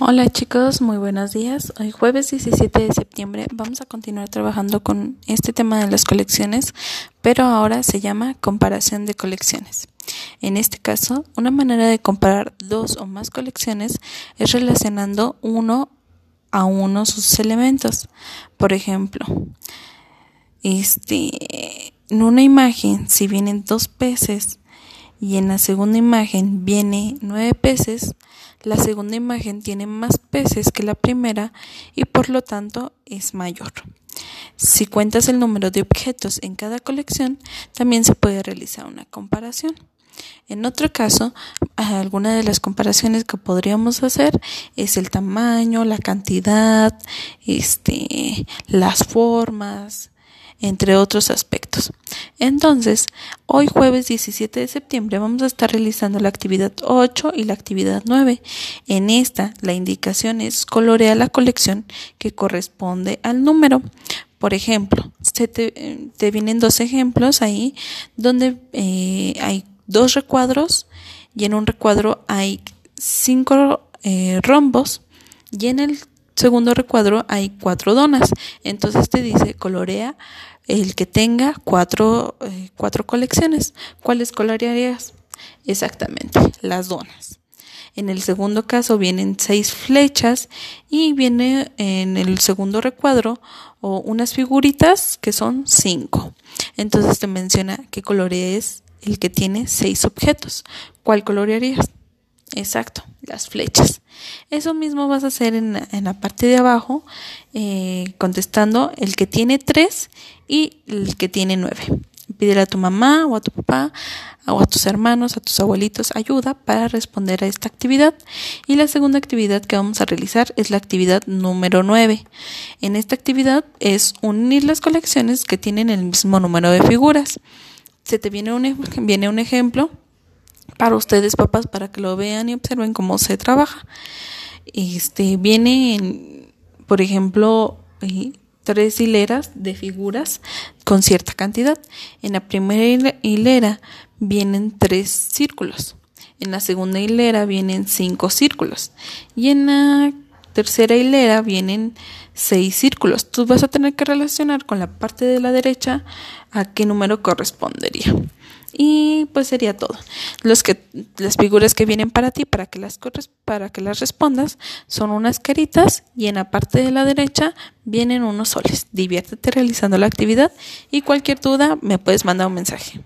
Hola chicos, muy buenos días. Hoy jueves 17 de septiembre vamos a continuar trabajando con este tema de las colecciones, pero ahora se llama comparación de colecciones. En este caso, una manera de comparar dos o más colecciones es relacionando uno a uno sus elementos. Por ejemplo, este, en una imagen, si vienen dos peces y en la segunda imagen viene nueve peces, la segunda imagen tiene más peces que la primera y por lo tanto es mayor. Si cuentas el número de objetos en cada colección, también se puede realizar una comparación. En otro caso, alguna de las comparaciones que podríamos hacer es el tamaño, la cantidad, este, las formas, entre otros aspectos. Entonces, hoy jueves 17 de septiembre vamos a estar realizando la actividad 8 y la actividad 9. En esta, la indicación es colorea la colección que corresponde al número. Por ejemplo, te, vienen dos ejemplos ahí donde eh, hay dos recuadros y en un recuadro hay cinco eh, rombos y en el segundo recuadro hay cuatro donas. Entonces te dice colorea el que tenga cuatro, eh, cuatro colecciones. ¿Cuáles colorearías? Exactamente, las donas. En el segundo caso vienen seis flechas y viene en el segundo recuadro o unas figuritas que son cinco. Entonces te menciona qué colorees el que tiene seis objetos. ¿Cuál colorearías? Exacto, las flechas. Eso mismo vas a hacer en, la parte de abajo, eh, contestando el que tiene tres y el que tiene nueve. Pídele a tu mamá o a tu papá o a tus hermanos, a tus abuelitos ayuda para responder a esta actividad. Y la segunda actividad que vamos a realizar es la actividad número nueve. En esta actividad es unir las colecciones que tienen el mismo número de figuras. Se te viene un, viene un ejemplo para ustedes papás para que lo vean y observen cómo se trabaja. Este viene en, por ejemplo, eh, tres hileras de figuras con cierta cantidad. En la primera hilera vienen tres círculos. En la segunda hilera vienen cinco círculos. Y en la tercera hilera vienen seis círculos. Tú vas a tener que relacionar con la parte de la derecha a qué número correspondería. Y pues sería todo. Los que, las figuras que vienen para ti, para que las, para que las respondas, son unas caritas y en la parte de la derecha vienen unos soles. Diviértete realizando la actividad y cualquier duda me puedes mandar un mensaje.